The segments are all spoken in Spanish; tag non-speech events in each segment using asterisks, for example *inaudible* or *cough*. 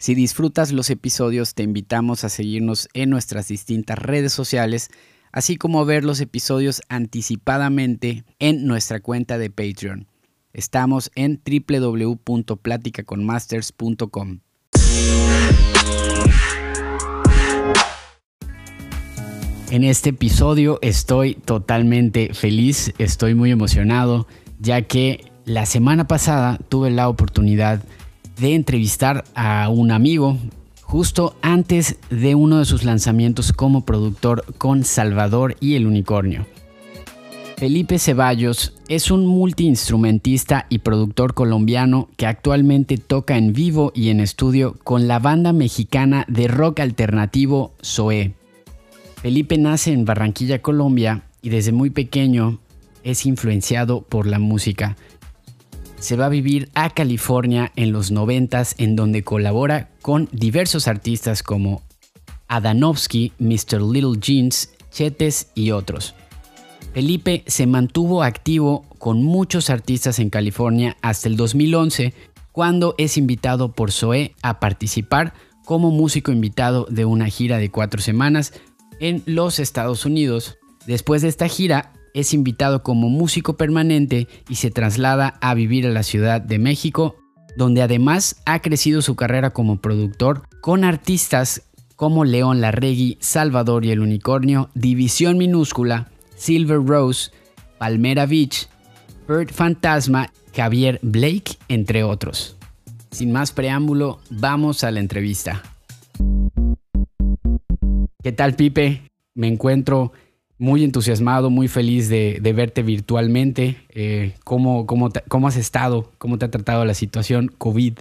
Si disfrutas los episodios, te invitamos a seguirnos en nuestras distintas redes sociales, así como ver los episodios anticipadamente en nuestra cuenta de Patreon. Estamos en www.platicaconmasters.com. En este episodio estoy totalmente feliz, estoy muy emocionado, ya que la semana pasada tuve la oportunidad de entrevistar a un amigo justo antes de uno de sus lanzamientos como productor con Salvador y el Unicornio. Felipe Ceballos es un multiinstrumentista y productor colombiano que actualmente toca en vivo y en estudio con la banda mexicana de rock alternativo Zoé. Felipe nace en Barranquilla, Colombia, y desde muy pequeño es influenciado por la música se va a vivir a California en los 90 en donde colabora con diversos artistas como Adanovsky, Mr. Little Jeans, Chetes y otros. Felipe se mantuvo activo con muchos artistas en California hasta el 2011, cuando es invitado por Zoe a participar como músico invitado de una gira de cuatro semanas en los Estados Unidos. Después de esta gira, es invitado como músico permanente y se traslada a vivir a la Ciudad de México, donde además ha crecido su carrera como productor con artistas como León Larregui, Salvador y el Unicornio, División Minúscula, Silver Rose, Palmera Beach, Bird Fantasma, Javier Blake, entre otros. Sin más preámbulo, vamos a la entrevista. ¿Qué tal, Pipe? Me encuentro muy entusiasmado, muy feliz de, verte virtualmente. Eh, ¿cómo, has estado? ¿Cómo te ha tratado la situación COVID?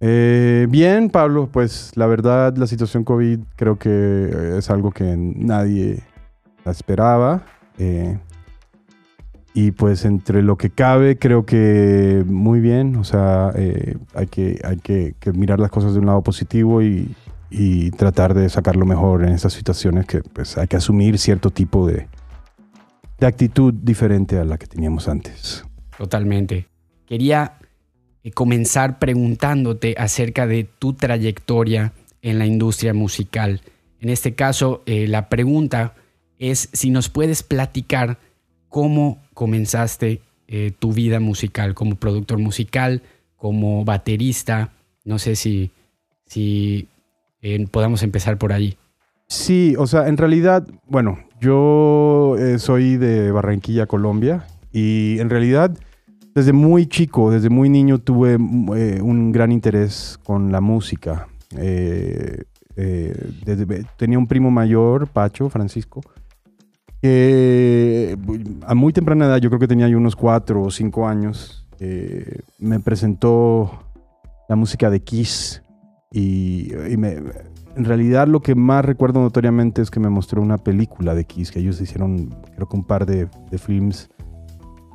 Eh, bien, Pablo, pues la verdad la situación COVID creo que es algo que nadie la esperaba. Eh, y pues entre lo que cabe creo que muy bien, o sea, hay, que, hay que mirar las cosas de un lado positivo y, y tratar de sacarlo mejor en estas situaciones que pues, hay que asumir cierto tipo de, de actitud diferente a la que teníamos antes. Totalmente. Quería eh, comenzar preguntándote acerca de tu trayectoria en la industria musical. En este caso, eh, la pregunta es si nos puedes platicar cómo comenzaste eh, tu vida musical como productor musical, como baterista. No sé si, si podamos empezar por ahí. Sí, o sea, en realidad, bueno, yo eh, soy de Barranquilla, Colombia, y en realidad desde muy chico, desde muy niño tuve eh, un gran interés con la música. Eh, tenía un primo mayor, Pacho, Francisco, que a muy temprana edad, yo creo que tenía unos cuatro o cinco años, me presentó la música de Kiss y, en realidad lo que más recuerdo notoriamente es que me mostró una película de Kiss, que ellos hicieron creo que un par de, films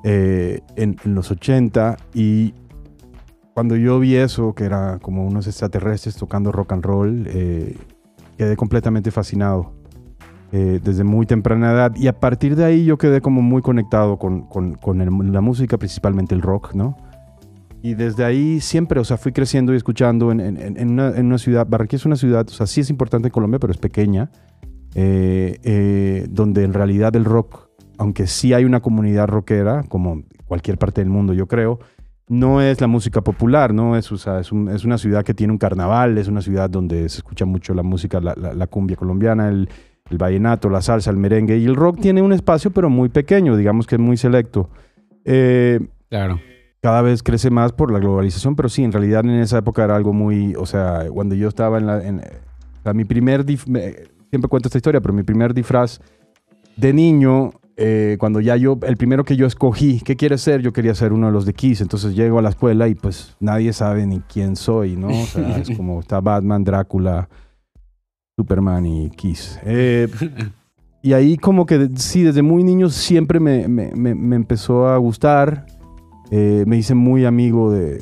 eh, en, los 80 y cuando yo vi eso, que era como unos extraterrestres tocando rock and roll, eh, quedé completamente fascinado eh, desde muy temprana edad y a partir de ahí yo quedé como muy conectado con, con, con la música, principalmente el rock, ¿no? Y desde ahí siempre, o sea, fui creciendo y escuchando en, en, en, una, en, una, ciudad. Barranquilla es una ciudad, o sea, sí es importante en Colombia, pero es pequeña, eh, eh, donde en realidad el rock, aunque sí hay una comunidad rockera, como cualquier parte del mundo, yo creo, no es la música popular, ¿no? Es, o sea, es, un, es, una ciudad que tiene un carnaval, es una ciudad donde se escucha mucho la música, la, la, cumbia colombiana, el, el vallenato, la salsa, el merengue, y el rock tiene un espacio, pero muy pequeño, digamos que es muy selecto. Eh, claro cada vez crece más por la globalización, pero sí, en realidad en esa época era algo muy, o sea, cuando yo estaba en la, en, mi primer, siempre cuento esta historia, pero mi primer disfraz de niño, eh, cuando ya yo, el primero que yo escogí, ¿qué quieres ser? Yo quería ser uno de los de Kiss, entonces llego a la escuela y pues nadie sabe ni quién soy, ¿no? O sea, es *laughs* como está Batman, Drácula, Superman y Kiss. Eh, y ahí como que sí, desde muy niño siempre me, me, me empezó a gustar. Eh, me hice muy amigo de,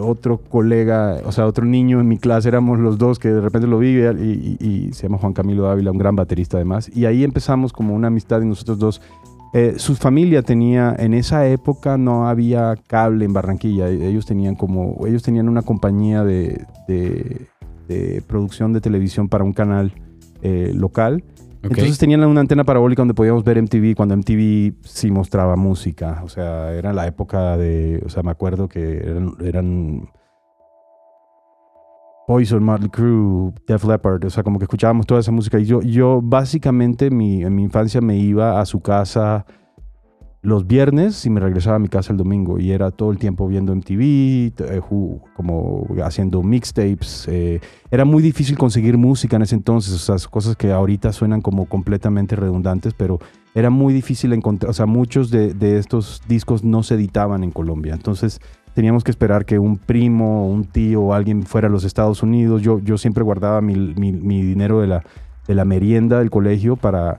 otro colega, o sea, otro niño en mi clase, éramos los dos que de repente lo vi y, se llama Juan Camilo Dávila, un gran baterista además, y ahí empezamos como una amistad y nosotros dos. Eh, su familia tenía, en esa época no había cable en Barranquilla, ellos tenían como, ellos tenían una compañía de, producción de televisión para un canal eh, local. Entonces tenían una antena parabólica donde podíamos ver MTV cuando MTV sí mostraba música. O sea, era la época de. O sea, me acuerdo que eran. eran Poison, Motley Crue, Def Leppard, o sea, como que escuchábamos toda esa música. Y yo, yo básicamente mi, en mi infancia me iba a su casa los viernes y me regresaba a mi casa el domingo y era todo el tiempo viendo MTV, eh, como haciendo mixtapes. Eh, era muy difícil conseguir música en ese entonces, o sea, cosas que ahorita suenan como completamente redundantes, pero era muy difícil encontrar, o sea, muchos de, estos discos no se editaban en Colombia. Entonces teníamos que esperar que un primo, un tío alguien fuera a los Estados Unidos. Yo, yo siempre guardaba mi, mi dinero de la, de la merienda del colegio para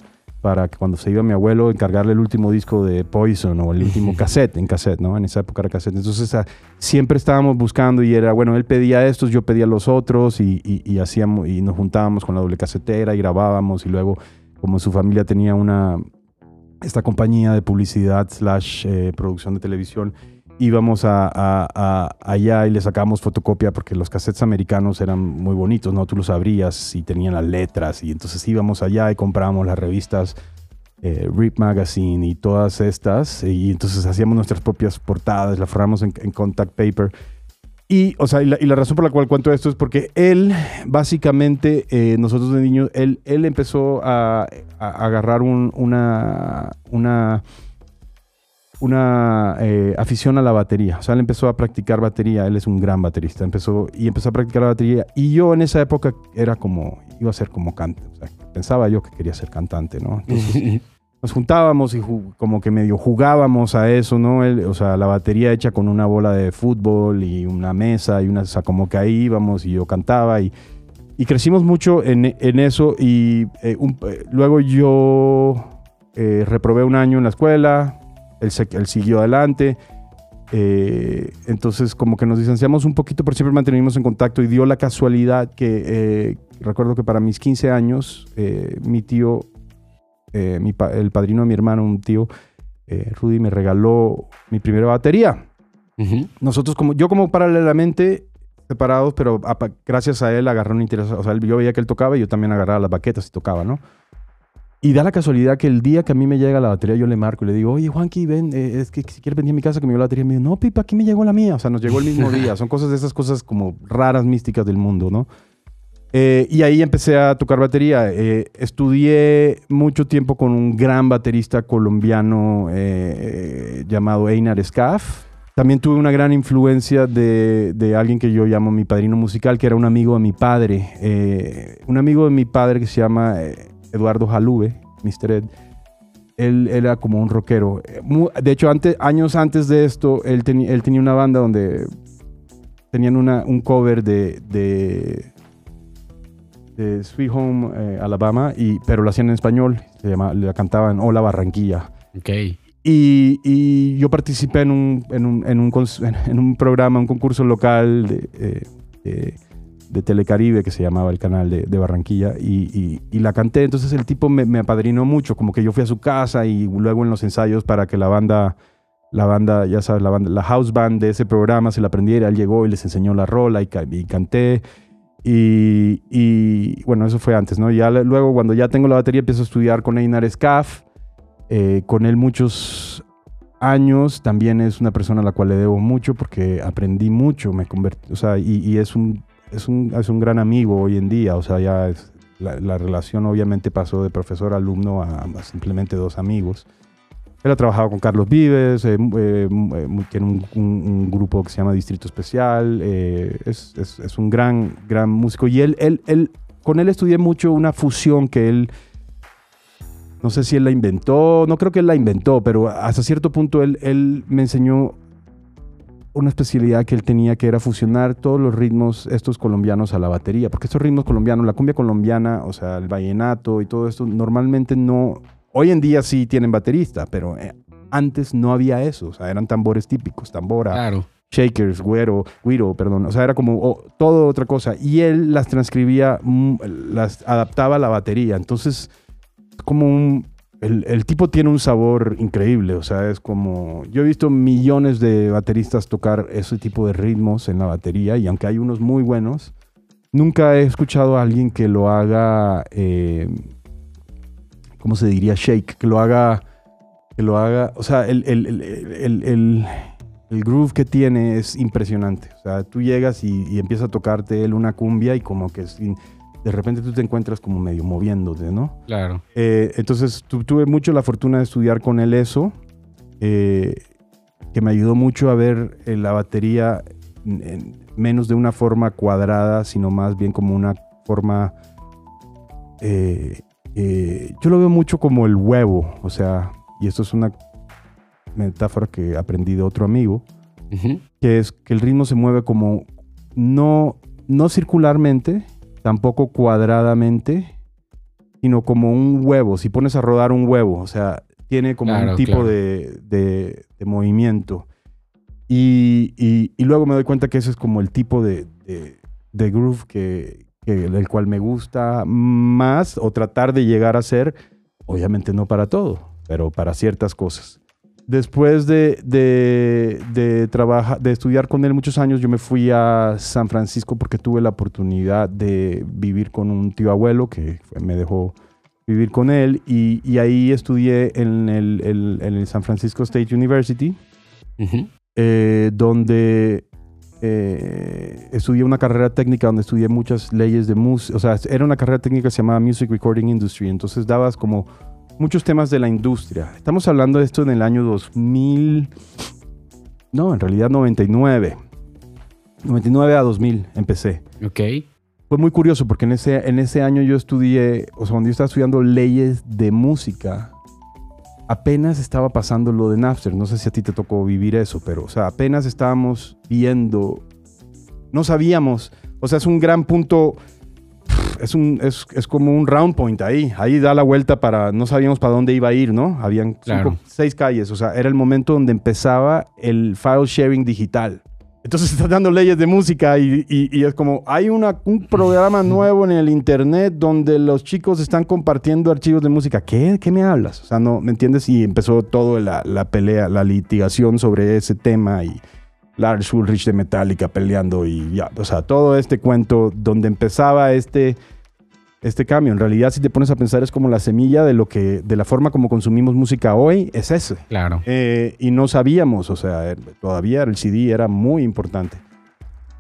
para que cuando se iba mi abuelo encargarle el último disco de Poison o el último *laughs* cassette, en cassette, ¿no? En esa época era cassette. Entonces ah, siempre estábamos buscando y era, bueno, él pedía estos, yo pedía los otros y, y, hacíamos, y nos juntábamos con la doble casetera y grabábamos y luego, como su familia tenía una, esta compañía de publicidad slash eh, producción de televisión, íbamos a, allá y le sacábamos fotocopia porque los cassettes americanos eran muy bonitos, ¿no? Tú los abrías y tenían las letras y entonces íbamos allá y comprábamos las revistas eh, Rip Magazine y todas estas y entonces hacíamos nuestras propias portadas, las forramos en, contact paper. Y, o sea, y la, razón por la cual cuento esto es porque él, básicamente, eh, nosotros de niños, él, él empezó a, agarrar una, una una eh, afición a la batería. O sea, él empezó a practicar batería. Él es un gran baterista. Empezó y empezó a practicar la batería. Y yo en esa época era como, iba a ser como cantante. O sea, pensaba yo que quería ser cantante, ¿no? Entonces, nos juntábamos y como que medio jugábamos a eso, ¿no? o sea, la batería hecha con una bola de fútbol y una mesa y una, o sea, como que ahí íbamos y yo cantaba y, y crecimos mucho en, en eso y eh, eh, luego yo reprobé un año en la escuela, él, siguió adelante. Eh, entonces, como que nos distanciamos un poquito, pero siempre mantenimos en contacto y dio la casualidad que eh, recuerdo que para mis 15 años, eh, mi tío, el padrino de mi hermano, un tío, Rudy, me regaló mi primera batería. Nosotros, como yo, como paralelamente separados, pero gracias a él agarré un interés. O sea, yo veía que él tocaba y yo también agarraba las baquetas y tocaba, ¿no? Y da la casualidad que el día que a mí me llega la batería, yo le marco y le digo, oye, Juanqui, ven, eh, es que si quieres venir a mi casa que me llegó la batería. Y me dice, no, Pipa, aquí me llegó la mía. O sea, nos llegó el mismo *laughs* día. Son cosas de esas cosas como raras, místicas del mundo, ¿no? Eh, y ahí empecé a tocar batería. Eh, estudié mucho tiempo con un gran baterista colombiano llamado Einar Scaff. También tuve una gran influencia de, de, alguien que yo llamo mi padrino musical, que era un amigo de mi padre. un amigo de mi padre que se llama Eduardo Jalube, Mr. Ed, él, era como un rockero. De hecho, antes, años antes de esto, él, él tenía una banda donde tenían una, un cover de, de, Sweet Home eh, Alabama, y, pero lo hacían en español. Se llama, la cantaban Hola Barranquilla. Ok. Y, y yo participé en un, en un, en un, en un programa, un concurso local de, eh, de Telecaribe, que se llamaba el canal de, Barranquilla, y, la canté. Entonces el tipo me, apadrinó mucho, como que yo fui a su casa y luego en los ensayos para que la banda, la banda, ya sabes, la banda, la house band de ese programa se la aprendiera. Él llegó y les enseñó la rola y, canté. Y, bueno, eso fue antes, ¿no? Ya luego, cuando ya tengo la batería, empiezo a estudiar con Einar Scaff. Eh, con él muchos años. También es una persona a la cual le debo mucho porque aprendí mucho, me convertí, o sea, y es un es un, es un gran amigo hoy en día, o sea, ya la, relación obviamente pasó de profesor-alumno a, simplemente dos amigos. Él ha trabajado con Carlos Vives, eh, eh, eh, tiene un, grupo que se llama Distrito Especial, es, es, es, un gran, gran músico y él, él, él, con él estudié mucho una fusión que él, no sé si él la inventó, no creo que él la inventó, pero hasta cierto punto él, él me enseñó una especialidad que él tenía que era fusionar todos los ritmos estos colombianos a la batería, porque estos ritmos colombianos, la cumbia colombiana, o sea, el vallenato y todo esto, normalmente no, hoy en día sí tienen baterista, pero eh, antes no había eso, o sea, eran tambores típicos, tambora, shakers, güero, güiro, perdón, o sea, era como todo otra cosa, y él las transcribía, mm, las adaptaba a la batería, entonces como un el, tipo tiene un sabor increíble, o sea, es como... Yo he visto millones de bateristas tocar ese tipo de ritmos en la batería y aunque hay unos muy buenos, nunca he escuchado a alguien que lo haga, eh, ¿cómo se diría? Shake, que lo haga, que lo haga, o sea, el, groove que tiene es impresionante. O sea, tú llegas y, empieza a tocarte él una cumbia y como que de repente tú te encuentras como medio moviéndote, ¿no? Claro. Eh, entonces tuve mucho la fortuna de estudiar con él eso, eh, que me ayudó mucho a ver eh, la batería menos de una forma cuadrada, sino más bien como una forma... yo lo veo mucho como el huevo, o sea, y esto es una metáfora que aprendí de otro amigo, que es que el ritmo se mueve como no, no circularmente, tampoco cuadradamente, sino como un huevo. Si pones a rodar un huevo, o sea, tiene como un tipo de, de, movimiento. Y, y, luego me doy cuenta que ese es como el tipo de, de groove que, que, el cual me gusta más o tratar de llegar a ser, obviamente no para todo, pero para ciertas cosas después de, de, de, de estudiar con él muchos años, yo me fui a San Francisco porque tuve la oportunidad de vivir con un tío abuelo que me dejó vivir con él y, ahí estudié en el, San Francisco State University, eh, donde eh, estudié una carrera técnica donde estudié muchas leyes de música, o sea, era una carrera técnica que se llamaba Music Recording Industry, entonces dabas como muchos temas de la industria. Estamos hablando de esto en el año 2000, no, en realidad 99. 99 a 2000 empecé. Ok. Fue muy curioso porque en ese, en ese año yo estudié, o sea, cuando yo estaba estudiando leyes de música, apenas estaba pasando lo de Napster. No sé si a ti te tocó vivir eso, pero, o sea, apenas estábamos viendo, no sabíamos, o sea, es un gran punto es, un, es, es, como un round point ahí. Ahí da la vuelta para. No sabíamos para dónde iba a ir, ¿no? Habían seis calles. O sea, era el momento donde empezaba el file sharing digital. Entonces *laughs* estás dando leyes de música y, y, es como, hay una, un programa *laughs* nuevo en el internet donde los chicos están compartiendo archivos de música. ¿Qué? ¿Qué me hablas? O sea, no, ¿me entiendes? Y empezó toda la, la, pelea, la litigación sobre ese tema y Lars Ulrich de Metallica peleando y ya, o sea, todo este cuento donde empezaba este, este cambio. En realidad, si te pones a pensar, es como la semilla de lo que, de la forma como consumimos música hoy, es ese. Claro. Eh, y no sabíamos, o sea, todavía el CD era muy importante.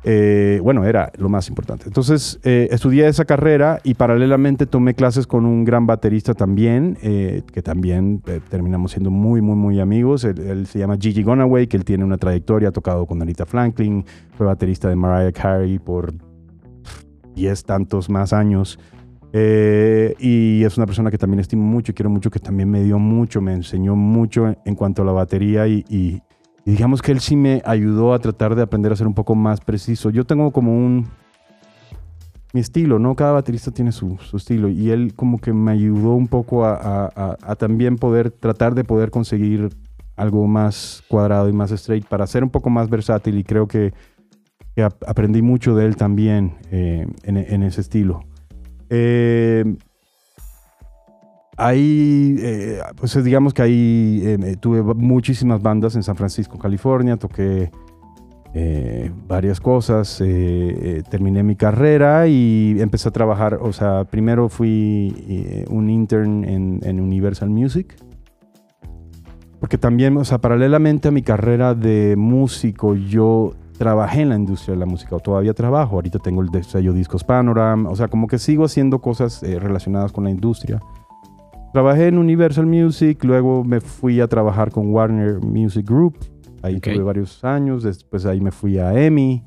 Eh, bueno, era lo más importante. Entonces, eh, estudié esa carrera y paralelamente tomé clases con un gran baterista también, eh, que también terminamos siendo muy, muy, muy amigos. Él, se llama Gigi Gonaway, que él tiene una trayectoria, ha tocado con Anita Franklin, fue baterista de Mariah Carey por diez tantos más años. y es una persona que también estimo mucho y quiero mucho, que también me dio mucho, me enseñó mucho en, cuanto a la batería y digamos que él sí me ayudó a tratar de aprender a ser un poco más preciso. Yo tengo como un... Mi estilo, ¿no? Cada baterista tiene su, estilo y él como que me ayudó un poco a, también poder tratar de poder conseguir algo más cuadrado y más straight para ser un poco más versátil y creo que, aprendí mucho de él también eh, en, en, ese estilo. Eh, Ahí, eh, pues digamos que ahí eh, tuve muchísimas bandas en San Francisco, California, toqué eh, varias cosas, terminé mi carrera y empecé a trabajar, o sea, primero fui un intern en, en, Universal Music, porque también, o sea, paralelamente a mi carrera de músico, yo trabajé en la industria de la música, o todavía trabajo, ahorita tengo el sello Discos Panorama, o sea, como que sigo haciendo cosas relacionadas con la industria. Trabajé en Universal Music, luego me fui a trabajar con Warner Music Group. Ahí tuve varios años. Después ahí me fui a EMI.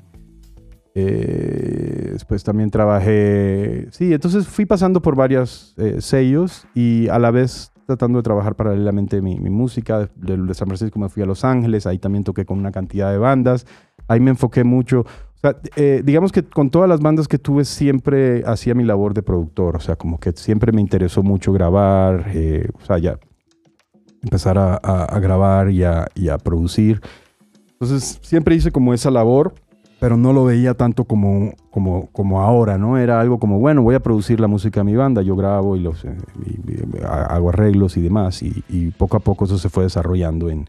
Eh, después también trabajé. Sí, entonces fui pasando por varios eh, sellos y a la vez tratando de trabajar paralelamente mi, mi música. De, de, San Francisco me fui a Los Ángeles. Ahí también toqué con una cantidad de bandas. Ahí me enfoqué mucho. O sea, eh, digamos que con todas las bandas que tuve siempre hacía mi labor de productor, o sea, como que siempre me interesó mucho grabar, eh, o sea, ya empezar a, grabar y a, producir. Entonces, siempre hice como esa labor, pero no lo veía tanto como, como, como ahora, ¿no? Era algo como, bueno, voy a producir la música de mi banda, yo grabo y, los, eh, hago arreglos y demás, y, poco a poco eso se fue desarrollando en,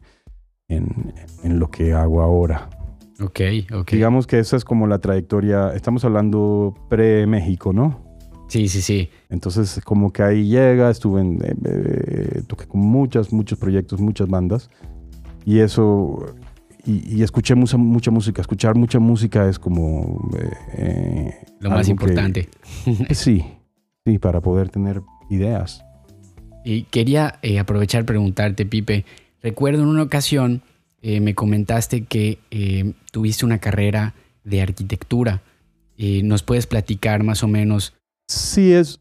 en, en lo que hago ahora. Ok, ok. Digamos que esa es como la trayectoria, estamos hablando pre-México, ¿no? Sí, sí, sí. Entonces, como que ahí llega, estuve en, eh, eh, toqué con muchas, muchos proyectos, muchas bandas. Y eso, y, y escuché mucha, mucha música. Escuchar mucha música es como... eh, Lo más algo que- importante. *laughs* sí, sí, para poder tener ideas. Y quería eh, aprovechar preguntarte, Pipe. Recuerdo en una ocasión eh, me comentaste que eh, tuviste una carrera de arquitectura. Eh, ¿Nos puedes platicar más o menos? Sí, es,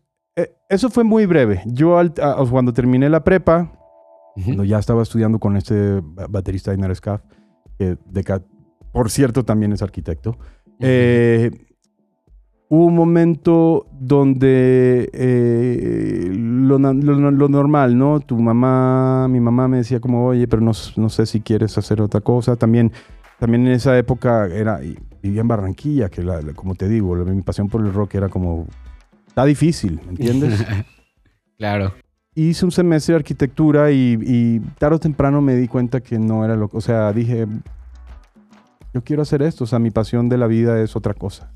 eso fue muy breve. Yo al- a- cuando terminé la prepa, cuando ya estaba estudiando con este ba- baterista Einar Scaff, que de por cierto también es arquitecto, hubo un momento donde eh, lo, lo- lo normal, ¿no? Tu mamá, mi mamá me decía como, oye, pero no, no sé si quieres hacer otra cosa. También, también en esa época era, vivía en Barranquilla, que la- la- como te digo, la- mi pasión por el rock era como, está difícil, ¿me entiendes? *laughs* claro. hice un semestre de arquitectura y, y tarde o temprano me di cuenta que no era lo O sea, dije, yo quiero hacer esto. O sea, mi pasión de la vida es otra cosa.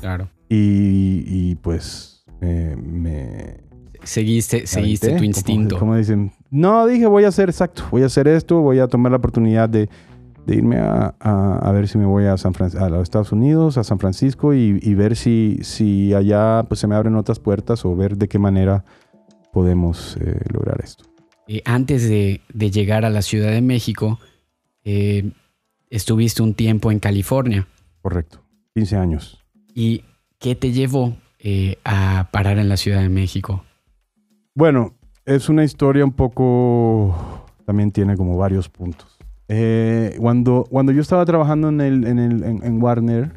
Claro. Y, y, pues eh, me... Seguiste, seguiste aventé, tu como- instinto. Como, dicen, no, dije, voy a hacer exacto. Voy a hacer esto. Voy a tomar la oportunidad de, de irme a, a- a ver si me voy a, San Fran- a los Estados Unidos, a San Francisco y, y ver si, si allá pues, se me abren otras puertas o ver de qué manera podemos eh, lograr esto. Eh, antes de, de llegar a la Ciudad de México, eh, estuviste un tiempo en California. Correcto. 15 años. ¿Y qué te llevó eh, a parar en la Ciudad de México? Bueno, es una historia un poco, también tiene como varios puntos. Eh, cuando, cuando yo estaba trabajando en, el, en, el, en, en Warner,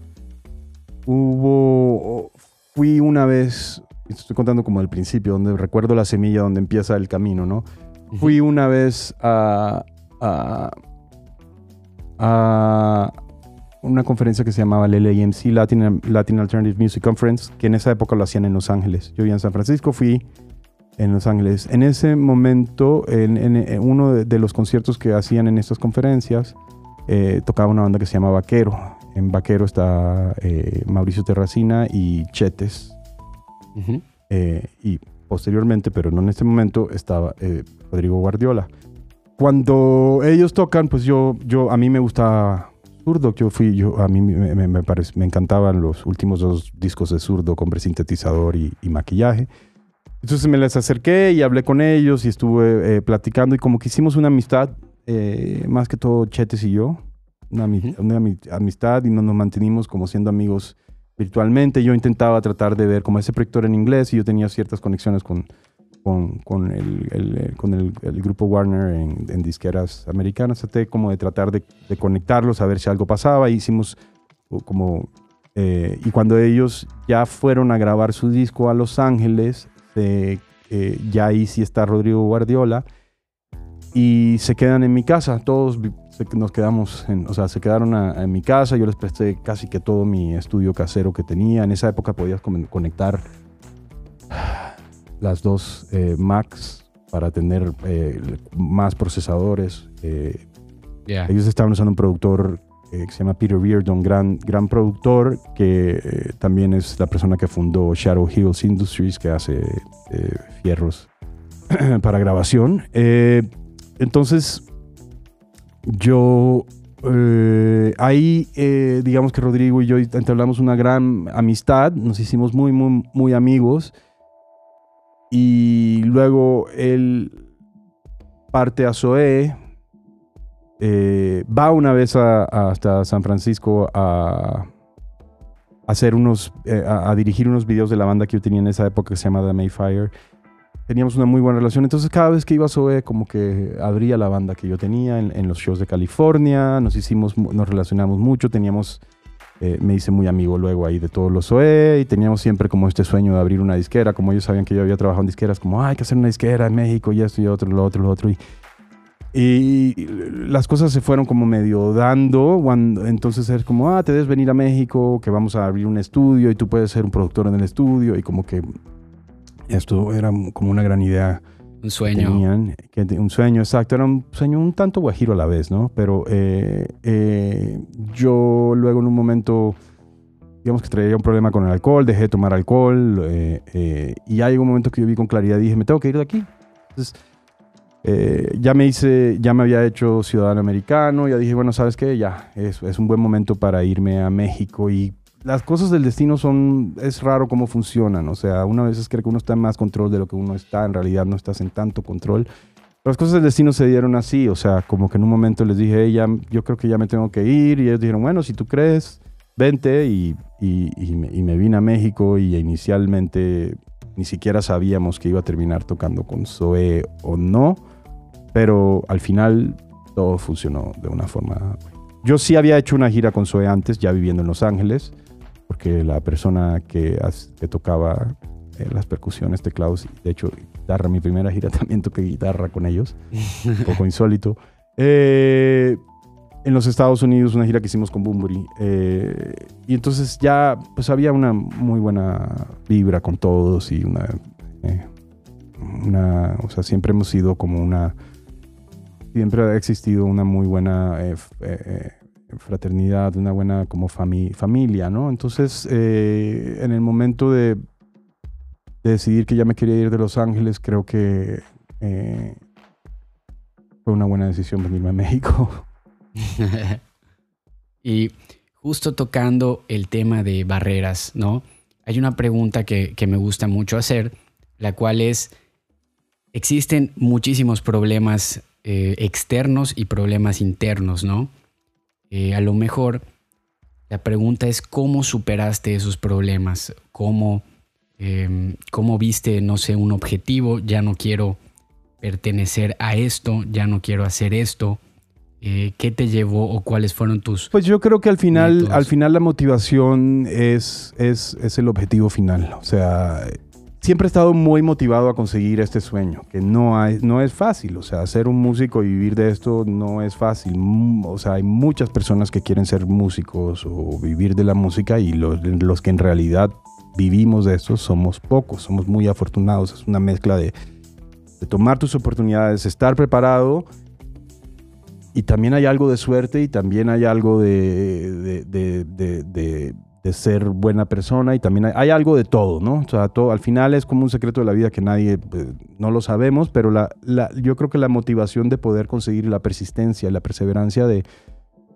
hubo, fui una vez, estoy contando como al principio, donde recuerdo la semilla donde empieza el camino, ¿no? Fui una vez a, a, a una conferencia que se llamaba el LAMC, Latin, Latin Alternative Music Conference, que en esa época lo hacían en Los Ángeles. Yo vivía en San Francisco, fui en Los Ángeles. En ese momento, en, en- en uno de, de los conciertos que hacían en estas conferencias, eh, tocaba una banda que se llama Vaquero. En Vaquero está eh, Mauricio Terracina y Chetes. Ujú. Eh, y posteriormente, pero no en este momento, estaba eh, Rodrigo Guardiola. Cuando ellos tocan, pues yo, yo a mí me gusta Zurdo. Yo fui, yo, a mí me, me, me parec- me encantaban los últimos dos discos de Zurdo con sintetizador y, y maquillaje. Entonces me les acerqué y hablé con ellos y estuve eh, platicando y como que hicimos una amistad, eh, más que todo Chetes y yo, una, ami- Ujú. una ami- amistad y nos, nos mantenimos como siendo amigos virtualmente. Yo intentaba tratar de ver como ese proyecto era en inglés y yo tenía ciertas conexiones con, con, con el, el, eh, con el, el grupo Warner en, en disqueras americanas. Traté como de tratar de, de conectarlos, a ver si algo pasaba. Hicimos como... eh, y cuando ellos ya fueron a grabar su disco a Los Ángeles, eh, ya ahí sí está Rodrigo Guardiola y se quedan en mi casa. Todos nos quedamos, en, o sea, se quedaron a- en mi casa. Yo les presté casi que todo mi estudio casero que tenía. En esa época podías con- conectar las dos eh, Macs para tener eh, más procesadores. Eh, ellos estaban usando un productor eh, que se llama Peter Reardon, gran, gran productor, que también es la persona que fundó Shadow Hills Industries, que hace fierros *clears throat* para grabación. Entonces, yo eh, ahí, eh, digamos que Rodrigo y yo entablamos una gran amistad, nos hicimos muy, muy, muy amigos. Y luego él parte a Zoé, eh, va una vez hasta San Francisco a, hacer unos, eh, a, dirigir unos videos de la banda que yo tenía en esa época que se llama The Mayfire. Teníamos una muy buena relación, entonces cada vez que iba a Zoe como que abría la banda que yo tenía en, en los shows de California, nos hicimos, nos relacionamos mucho, teníamos, eh, me hice muy amigo luego ahí de todos los Zoe y teníamos siempre como este sueño de abrir una disquera, como ellos sabían que yo había trabajado en disqueras, como "Ah, hay que hacer una disquera en México y esto y otro, lo otro, lo otro y y las cosas se fueron como medio dando. Cuando, entonces es como, ah, te debes venir a México, que vamos a abrir un estudio y tú puedes ser un productor en el estudio. Y como que esto era como una gran idea Un sueño. Tenían, que, un sueño, exacto. Era un sueño un tanto guajiro a la vez, ¿no? Pero eh, eh, yo luego en un momento, digamos que traía un problema con el alcohol, dejé de tomar alcohol eh, y ya llegó un momento que yo vi con claridad y dije, me tengo que ir de aquí. Entonces, ya me hice, ya me había hecho ciudadano americano, ya dije, bueno, ¿sabes qué? Ya, es, es un buen momento para irme a México y las cosas del destino son, es raro cómo funcionan, o sea, una vez cree que uno está en más control de lo que uno está, en realidad no estás en tanto control. las cosas del destino se dieron así, o sea, como que en un momento les dije, ella, yo creo que ya me tengo que ir, y ellos dijeron, bueno, si tú crees, vente, y, y, me, y vine a México, y inicialmente ni siquiera sabíamos que iba a terminar tocando con Zoe o no, pero al final todo funcionó de una forma... Yo sí había hecho una gira con Zoe antes, ya viviendo en Los Ángeles, porque la persona que, que tocaba eh, las percusiones, teclados, de hecho, guitarra, mi primera gira *laughs* también toqué guitarra con ellos, un *laughs* poco insólito. Eh, en los Estados Unidos, una gira que hicimos con Bumburi. Eh, y entonces ya, pues había una muy buena vibra con todos y una, una o sea, siempre hemos sido como una, siempre ha existido una muy buena fraternidad, una buena como familia, ¿no? Entonces, eh, en el momento de, decidir que ya me quería ir de Los Ángeles, creo que eh, fue una buena decisión venirme a México. *laughs* y justo tocando el tema de barreras, ¿no? Hay una pregunta que, me gusta mucho hacer, la cual es, existen muchísimos problemas eh, externos y problemas internos, ¿no? Eh, a lo mejor la pregunta es cómo superaste esos problemas, cómo, em, cómo viste, no sé, un objetivo, ya no quiero pertenecer a esto, ya no quiero hacer esto. Eh, ¿Qué te llevó o cuáles fueron tus... Pues yo creo que al final, al final la motivación es, es, es el objetivo final. O sea, siempre he estado muy motivado a conseguir este sueño, que no, no es fácil, o sea, ser un músico y vivir de esto no es fácil. Mm, o sea, hay muchas personas que quieren ser músicos o vivir de la música y los, los que en realidad vivimos de esto somos pocos, somos muy afortunados. Es una mezcla de, de tomar tus oportunidades, estar preparado y también hay algo de suerte y también hay algo de de ser buena persona y también hay, algo de todo, ¿no? O sea, todo, al final es como un secreto de la vida que nadie, pues, no lo sabemos, pero la, yo creo que la motivación de poder conseguir la persistencia, la perseverancia de,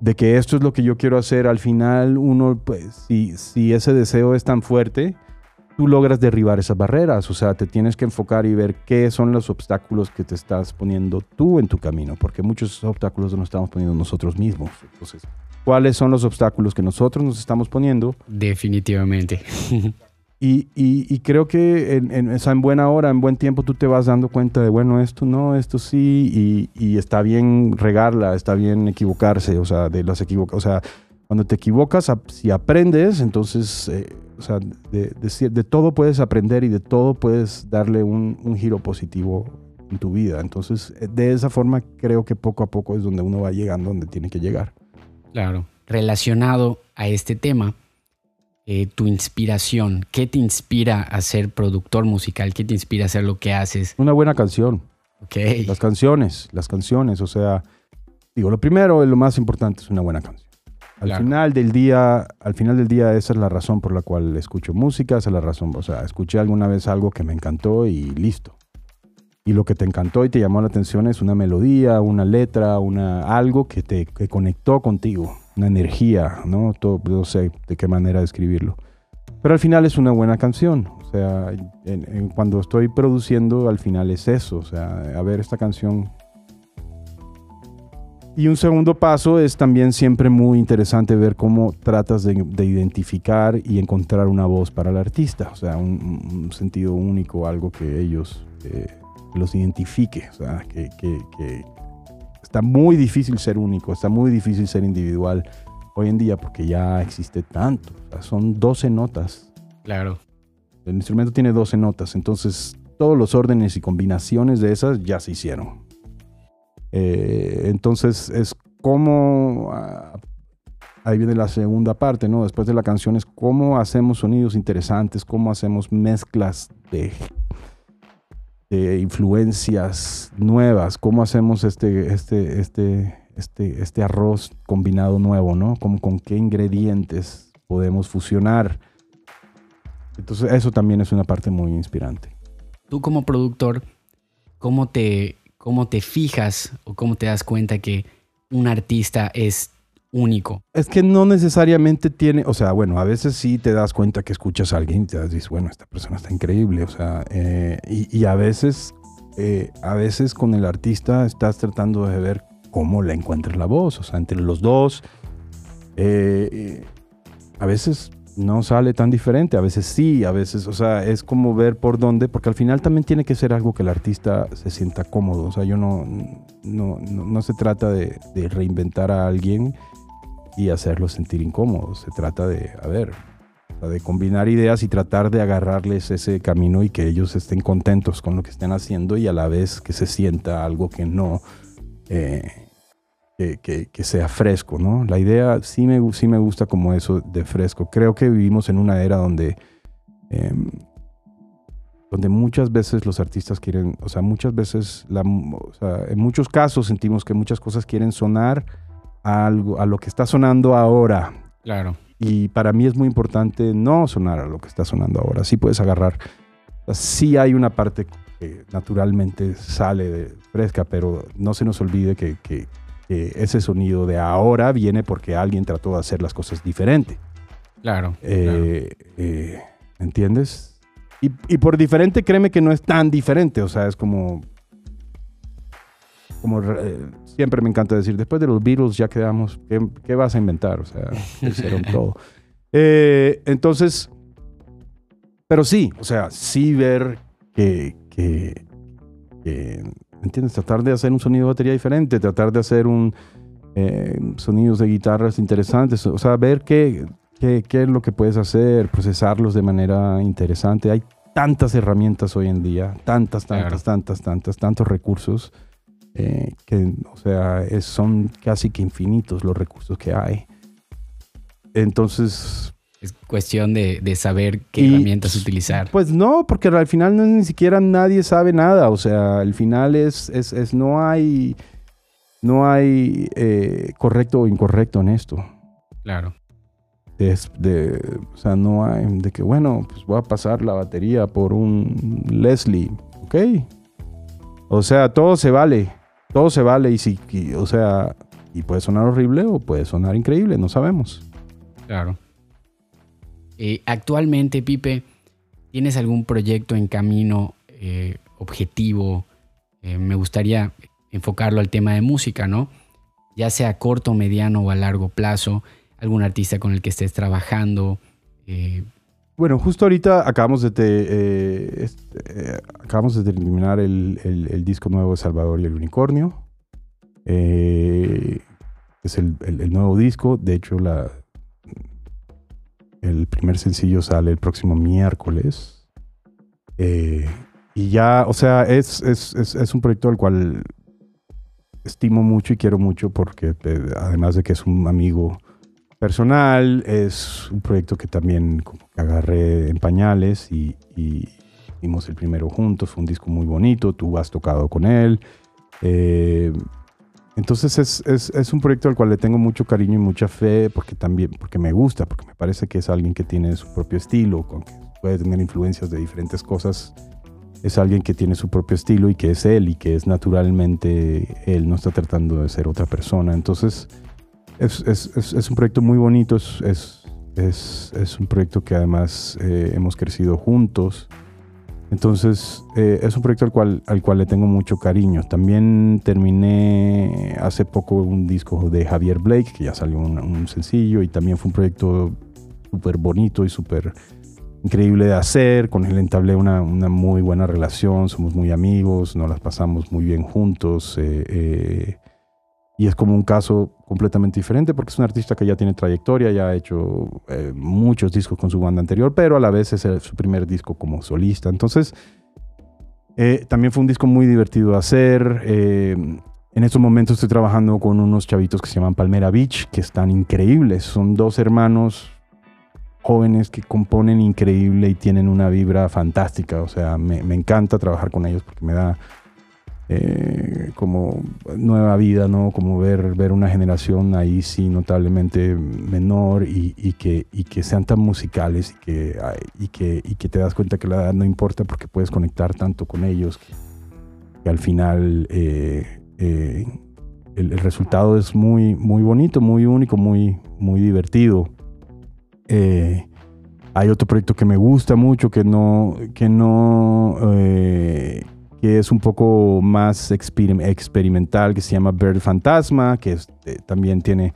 de que esto es lo que yo quiero hacer, al final uno, pues, si, si ese deseo es tan fuerte, tú logras derribar esas barreras, o sea, te tienes que enfocar y ver qué son los obstáculos que te estás poniendo tú en tu camino, porque muchos obstáculos nos estamos poniendo nosotros mismos. Entonces, cuáles son los obstáculos que nosotros nos estamos poniendo. Definitivamente. *laughs* Y, creo que en, en, buena hora, en buen tiempo, tú te vas dando cuenta de, bueno, esto no, esto sí, y, está bien regarla, está bien equivocarse, o sea, de las equivoca o sea, cuando te equivocas, si aprendes, entonces, eh, o sea, de, de, todo puedes aprender y de todo puedes darle un, un giro positivo en tu vida. Entonces, eh, de esa forma, creo que poco a poco es donde uno va llegando donde tiene que llegar. Claro. Relacionado a este tema, eh, tu inspiración, ¿qué te inspira a ser productor musical? ¿Qué te inspira a hacer lo que haces? Una buena canción. Ok. Las canciones, las canciones, o sea, digo, lo primero y lo más importante es una buena canción. Al final del día, al final del día esa es la razón por la cual escucho música, esa es la razón, o sea, escuché alguna vez algo que me encantó y listo y lo que te encantó y te llamó la atención es una melodía, una letra, una, algo que te conectó contigo, una energía, ¿no? Todo, no sé de qué manera describirlo. Pero al final es una buena canción, o sea, cuando estoy produciendo al final es eso, o sea, a ver esta canción. Y un segundo paso es también siempre muy interesante ver cómo tratas de, identificar y encontrar una voz para el artista, o sea, un, sentido único, algo que ellos... Eh, los identifique. O sea, que, está muy difícil ser único, está muy difícil ser individual hoy en día porque ya existe tanto. son 12 notas. Claro. El instrumento tiene 12 notas, entonces todos los órdenes y combinaciones de esas ya se hicieron. Eh, entonces es como... Ah, ahí viene la segunda parte, ¿no? Después de la canción es cómo hacemos sonidos interesantes, cómo hacemos mezclas de influencias nuevas, cómo hacemos este, este, este, este, este arroz combinado nuevo, ¿no? Con qué ingredientes podemos fusionar. Entonces eso también es una parte muy inspirante. Tú como productor, ¿cómo te, cómo te fijas o cómo te das cuenta que un artista es único? Es que no necesariamente tiene, o sea, bueno, a veces sí te das cuenta que escuchas a alguien y te dices, bueno, esta persona está increíble, o sea, eh, y, a veces, eh, a veces con el artista estás tratando de ver cómo le encuentras la voz, o sea, entre los dos. Eh, a veces no sale tan diferente, a veces sí, a veces, o sea, es como ver por dónde, porque al final también tiene que ser algo que el artista se sienta cómodo, o sea, yo no, no, no, se trata de, reinventar a alguien y hacerlo sentir incómodo, se trata de, a ver, de combinar ideas y tratar de agarrarles ese camino y que ellos estén contentos con lo que estén haciendo y a la vez que se sienta algo que no... Eh, que, sea fresco, ¿no? La idea sí me, sí me gusta como eso de fresco. Creo que vivimos en una era donde, em, donde muchas veces los artistas quieren, o sea, muchas veces, en muchos casos sentimos que muchas cosas quieren sonar a, algo, a lo que está sonando ahora. Claro. Y para mí es muy importante no sonar a lo que está sonando ahora. Sí puedes agarrar, sí hay una parte que naturalmente sale de fresca, pero no se nos olvide que, que ese sonido de ahora viene porque alguien trató de hacer las cosas diferente. Claro. Eh, eh, ¿Entiendes? Y, por diferente, créeme que no es tan diferente. O sea, es como. Como eh, siempre me encanta decir, después de los Beatles ya quedamos, ¿qué, vas a inventar? O sea, *laughs* hicieron todo. entonces, pero sí, o sea, sí ver que, que, que ¿entiendes? Tratar de hacer un sonido de batería diferente, tratar de hacer un eh, sonidos de guitarras interesantes, o sea, ver qué, qué, qué, es lo que puedes hacer, procesarlos de manera interesante. Hay tantas herramientas hoy en día, tantas, tantas, tantas, tantas, tantos recursos, eh, que, o sea, son casi que infinitos los recursos que hay. Entonces, es cuestión de, saber qué herramientas utilizar. Pues no, porque al final no, ni siquiera nadie sabe nada. O sea, al final es, es, no hay, no hay eh, correcto o incorrecto en esto. Claro. Es de, o sea, no hay de que, bueno, pues voy a pasar la batería por un Leslie. Ok. O sea, todo se vale. Todo se vale. Y si, o sea, y puede sonar horrible o puede sonar increíble, no sabemos. Claro. Eh, actualmente, Pipe, ¿tienes algún proyecto en camino eh, objetivo? Eh, me gustaría enfocarlo al tema de música, ¿no? Ya sea a corto, mediano o a largo plazo, algún artista con el que estés trabajando. Bueno, justo ahorita acabamos de, este, acabamos de terminar el, disco nuevo de Salvador y el Unicornio. es el, nuevo disco. De hecho, la, el primer sencillo sale el próximo miércoles. Eh, y ya, o sea, es, es, un proyecto al cual estimo mucho y quiero mucho porque eh, además de que es un amigo personal, es un proyecto que también agarré en pañales y, y hicimos el primero juntos. Fue un disco muy bonito, tú has tocado con él. Eh, entonces es, un proyecto al cual le tengo mucho cariño y mucha fe porque también, porque me gusta, porque me parece que es alguien que tiene su propio estilo, con que puede tener influencias de diferentes cosas. Es alguien que tiene su propio estilo y que es él y que es naturalmente él, no está tratando de ser otra persona. Entonces es, un proyecto muy bonito, es, un proyecto que además eh, hemos crecido juntos. Entonces, eh, es un proyecto al cual, al cual le tengo mucho cariño. También terminé hace poco un disco de Javier Blake, que ya salió un, sencillo, y también fue un proyecto súper bonito y súper increíble de hacer. Con él entablé una, una, muy buena relación, somos muy amigos, nos las pasamos muy bien juntos. Eh, eh, y es como un caso completamente diferente porque es un artista que ya tiene trayectoria, ya ha hecho eh, muchos discos con su banda anterior, pero a la vez es su primer disco como solista. Entonces, eh, también fue un disco muy divertido de hacer. Eh, en estos momentos estoy trabajando con unos chavitos que se llaman Palmera Beach, que están increíbles. Son dos hermanos jóvenes que componen increíble y tienen una vibra fantástica. O sea, me encanta trabajar con ellos porque me da eh, como nueva vida, ¿no? Como ver, ver una generación ahí sí notablemente menor y, que, y que sean tan musicales y que, y, que, y que te das cuenta que la edad no importa porque puedes conectar tanto con ellos que, al final eh, eh, el, resultado es muy, muy bonito, muy único, muy, muy divertido. hay otro proyecto que me gusta mucho, que no, que no que es un poco más experimental, que se llama Bird Fantasma, que eh, también tiene,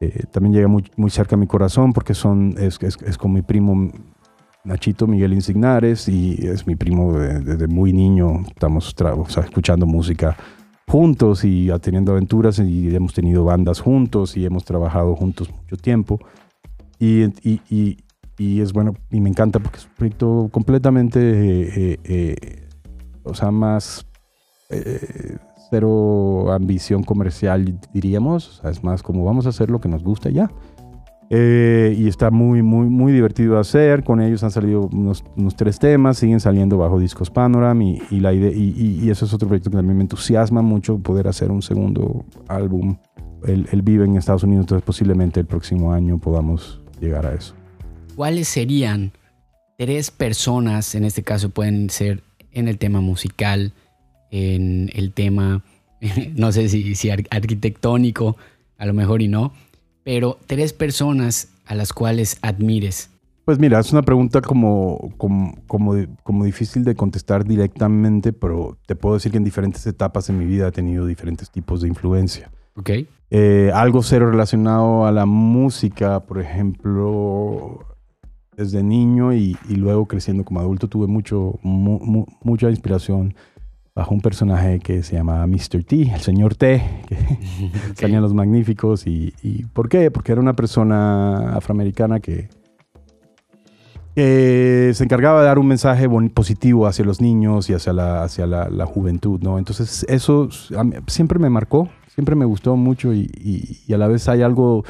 eh, también llega muy, muy, cerca a mi corazón porque son, es, es, con mi primo Nachito Miguel Insignares y es mi primo desde muy niño, estamos escuchando música juntos y teniendo aventuras y hemos tenido bandas juntos y hemos trabajado juntos mucho tiempo. Y, y, y, y es bueno, y me encanta porque es un proyecto completamente eh, o sea, más eh, cero ambición comercial, diríamos. O sea, es más como vamos a hacer lo que nos gusta ya. Eh, y está muy, muy, muy divertido hacer. Con ellos han salido unos, tres temas, siguen saliendo bajo discos Panorama y, la idea, y, eso es otro proyecto que también me entusiasma mucho poder hacer un segundo álbum. Él, él, vive en Estados Unidos, entonces posiblemente el próximo año podamos llegar a eso. ¿Cuáles serían tres personas, en este caso pueden ser en el tema musical, en el tema, *laughs* no sé si, si arquitectónico, a lo mejor y no, pero tres personas a las cuales admires. Pues mira, es una pregunta como, como, como, difícil de contestar directamente, pero te puedo decir que en diferentes etapas de mi vida he tenido diferentes tipos de influencia. Ok. Eh, algo cero relacionado a la música, por ejemplo, desde niño y, luego creciendo como adulto tuve mucho, mucha inspiración bajo un personaje que se llamaba Mr. T, el señor T, que *laughs* salían los magníficos. Y, por qué? Porque era una persona afroamericana que, se encargaba de dar un mensaje positivo hacia los niños y hacia la, hacia la, juventud, ¿no? Entonces eso siempre me marcó, siempre me gustó mucho y, y a la vez hay algo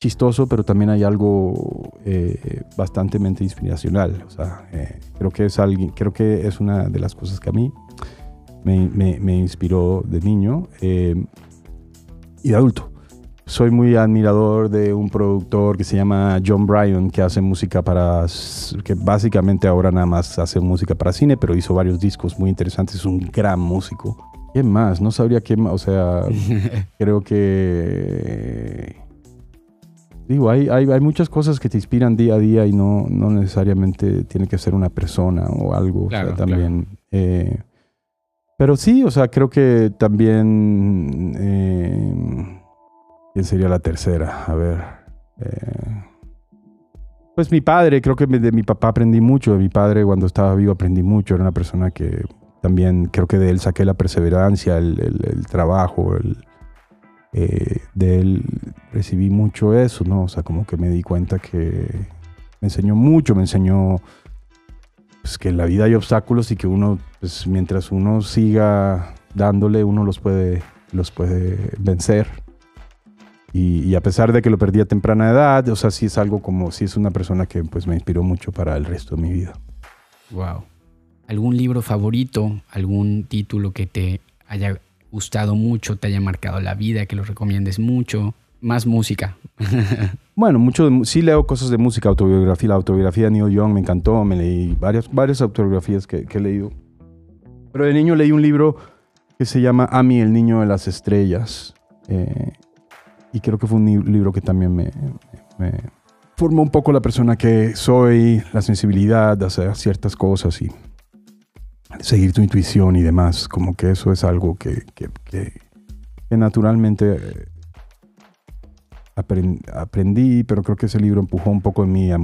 chistoso, pero también hay algo eh, bastante inspiracional. O sea, eh, creo que es alguien, creo que es una de las cosas que a mí me, inspiró de niño eh, y de adulto. Soy muy admirador de un productor que se llama John Bryan, que hace música para, que básicamente ahora nada más hace música para cine, pero hizo varios discos muy interesantes, es un gran músico. ¿Qué más? No sabría qué más, o sea, *laughs* creo que Digo, hay, hay, hay, muchas cosas que te inspiran día a día y no, no necesariamente tiene que ser una persona o algo. también. Eh, pero sí, o sea, creo que también. Eh, ¿Quién sería la tercera? A ver. Eh, pues mi padre, creo que de mi papá aprendí mucho. De mi padre, cuando estaba vivo, aprendí mucho. Era una persona que también creo que de él saqué la perseverancia, el, el trabajo, el eh, de él recibí mucho eso, ¿no? O sea, como que me di cuenta que me enseñó mucho, me enseñó pues, que en la vida hay obstáculos y que uno, pues mientras uno siga dándole, uno los puede, los puede vencer. Y, a pesar de que lo perdí a temprana edad, o sea, sí es algo como, sí es una persona que pues me inspiró mucho para el resto de mi vida. Wow. ¿Algún libro favorito? ¿Algún título que te haya gustado mucho, te haya marcado la vida, que lo recomiendes mucho. Más música. *laughs* bueno, mucho sí leo cosas de música, autobiografía. La autobiografía de Neil Young me encantó, me leí varias, varias autobiografías que, he leído. Pero de niño leí un libro que se llama Ami, el niño de las estrellas. Eh, y creo que fue un libro que también me, me, formó un poco la persona que soy, la sensibilidad de hacer ciertas cosas y seguir tu intuición y demás, como que eso es algo que, naturalmente eh, aprendí, pero creo que ese libro empujó un poco en mí a,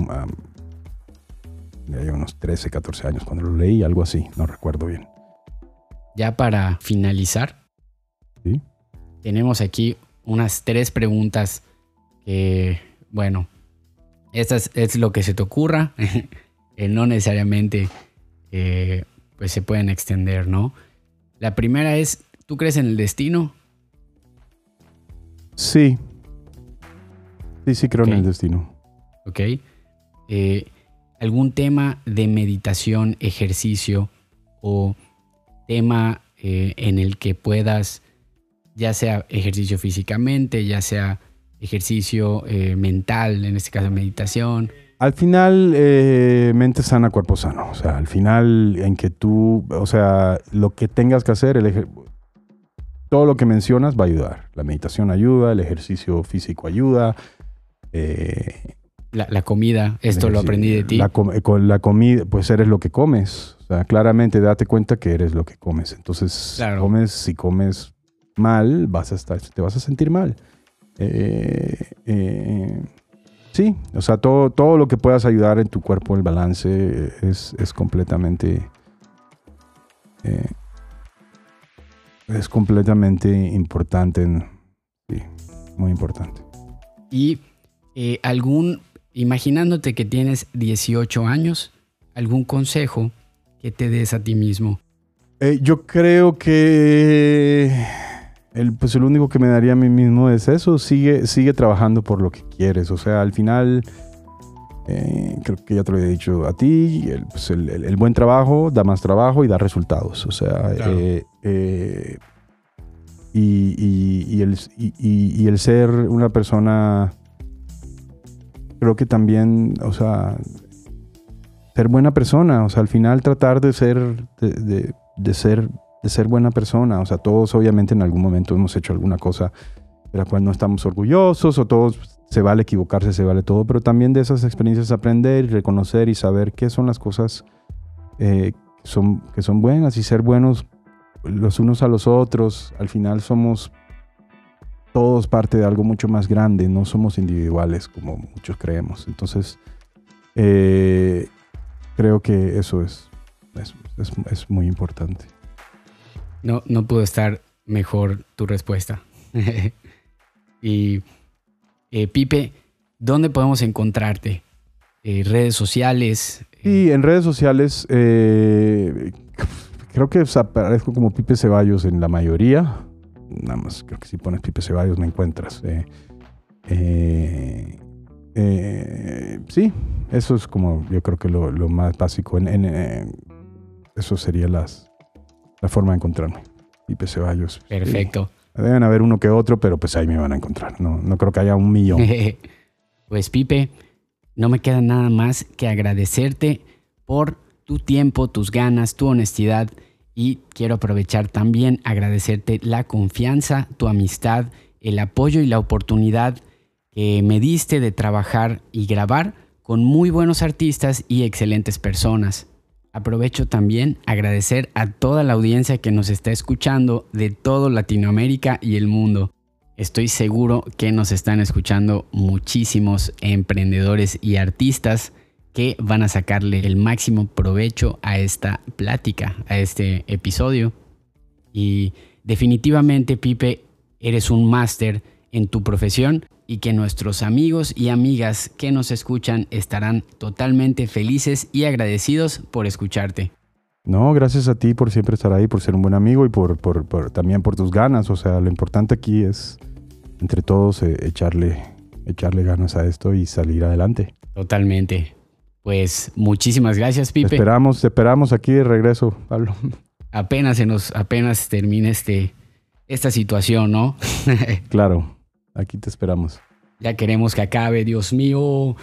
unos 13, 14 años cuando lo leí, algo así, no recuerdo bien. Ya para finalizar, tenemos aquí unas tres preguntas que, bueno, esta es, lo que se te ocurra, *laughs* no necesariamente eh, pues se pueden extender, ¿no? La primera es, ¿tú crees en el destino? Sí. Sí, sí creo en el destino. Ok. eh, algún tema de meditación, ejercicio o tema eh, en el que puedas, ya sea ejercicio físicamente, ya sea ejercicio eh, mental, en este caso meditación. Al final, mente sana, cuerpo sano. O sea, al final en que tú, o sea, lo que tengas que hacer, el todo lo que mencionas va a ayudar. La meditación ayuda, el ejercicio físico ayuda. Eh, la, comida, esto lo aprendí de ti. La, con la comida, pues eres lo que comes. O sea, claramente date cuenta que eres lo que comes. Entonces, comes, si comes mal, vas a estar, te vas a sentir mal. Eh, eh, sí, o sea, todo, todo lo que puedas ayudar en tu cuerpo, el balance, es, es completamente es completamente importante. Sí, muy importante. Y eh, algún, imaginándote que tienes 18 años, algún consejo que te des a ti mismo. Eh, yo creo que el, pues el único que me daría a mí mismo es eso, sigue, sigue trabajando por lo que quieres. O sea, al final, eh, creo que ya te lo he dicho a ti, el, pues el, buen trabajo da más trabajo y da resultados. O sea, y, el, y, el, ser una persona, creo que también, o sea, ser buena persona, o sea, al final tratar de ser, de, de, ser, de ser buena persona, o sea, todos obviamente en algún momento hemos hecho alguna cosa de la cual no estamos orgullosos, o todos se vale equivocarse, se vale todo, pero también de esas experiencias aprender y reconocer y saber qué son las cosas eh, son, que son buenas y ser buenos los unos a los otros, al final somos todos parte de algo mucho más grande, no somos individuales como muchos creemos. Entonces, eh, creo que eso es, es, muy importante. No, no pudo estar mejor tu respuesta. *laughs* y eh, Pipe, ¿dónde podemos encontrarte? Eh, ¿Redes sociales? Sí, en redes sociales Creo que aparezco como Pipe Ceballos en la mayoría. Nada más, creo que si pones Pipe Ceballos me encuentras. Eh, eh, eh, sí, eso es como yo creo que lo, más básico. En, eso sería las, la forma de encontrarme. Pipe Ceballos. Perfecto. Deben haber uno que otro, pero pues ahí me van a encontrar. No, no creo que haya un millón. *laughs* pues Pipe, no me queda nada más que agradecerte por tu tiempo, tus ganas, tu honestidad y quiero aprovechar también agradecerte la confianza, tu amistad, el apoyo y la oportunidad que me diste de trabajar y grabar con muy buenos artistas y excelentes personas. Aprovecho también agradecer a toda la audiencia que nos está escuchando de todo Latinoamérica y el mundo. Estoy seguro que nos están escuchando muchísimos emprendedores y artistas que van a sacarle el máximo provecho a esta plática, a este episodio. Y definitivamente, Pipe, eres un máster en tu profesión y que nuestros amigos y amigas que nos escuchan estarán totalmente felices y agradecidos por escucharte. No, gracias a ti por siempre estar ahí, por ser un buen amigo y por, también por tus ganas. O sea, lo importante aquí es entre todos eh, echarle, echarle ganas a esto y salir adelante. Totalmente. Pues muchísimas gracias, Pipe. esperamos, esperamos aquí de regreso, Pablo. Apenas se nos, apenas termine este, esta situación, ¿no? *laughs* claro, aquí te esperamos. Ya queremos que acabe, Dios mío.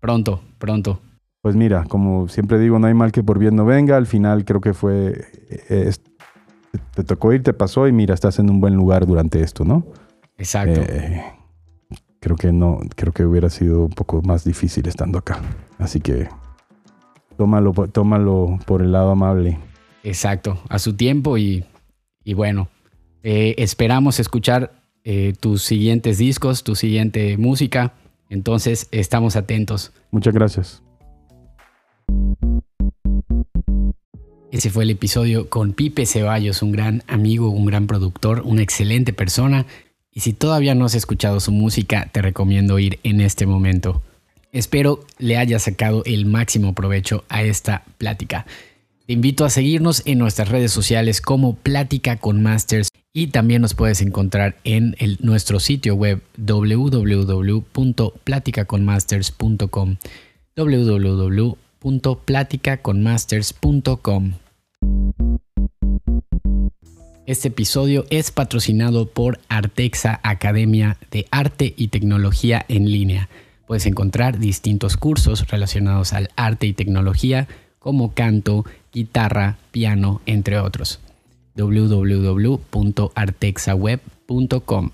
Pronto, pronto. Pues mira, como siempre digo, no hay mal que por bien no venga. Al final creo que fue, eh, te tocó ir, te pasó y mira, estás en un buen lugar durante esto, ¿no? Exacto. Eh, creo que no, creo que hubiera sido un poco más difícil estando acá. Así que tómalo, tómalo por el lado amable. Exacto, a su tiempo y, bueno, eh, esperamos escuchar eh, tus siguientes discos, tu siguiente música. Entonces estamos atentos. Muchas gracias. Ese fue el episodio con Pipe Ceballos, un gran amigo, un gran productor, una excelente persona y si todavía no has escuchado su música, te recomiendo ir en este momento. Espero le hayas sacado el máximo provecho a esta plática. Te invito a seguirnos en nuestras redes sociales como Plática con Masters y también nos puedes encontrar en nuestro sitio web www.platicaconmasters.com. www.platicaconmasters.com. Este episodio es patrocinado por Artexa Academia de Arte y Tecnología en línea. Puedes encontrar distintos cursos relacionados al arte y tecnología como canto, guitarra, piano, entre otros. www.artexaweb.com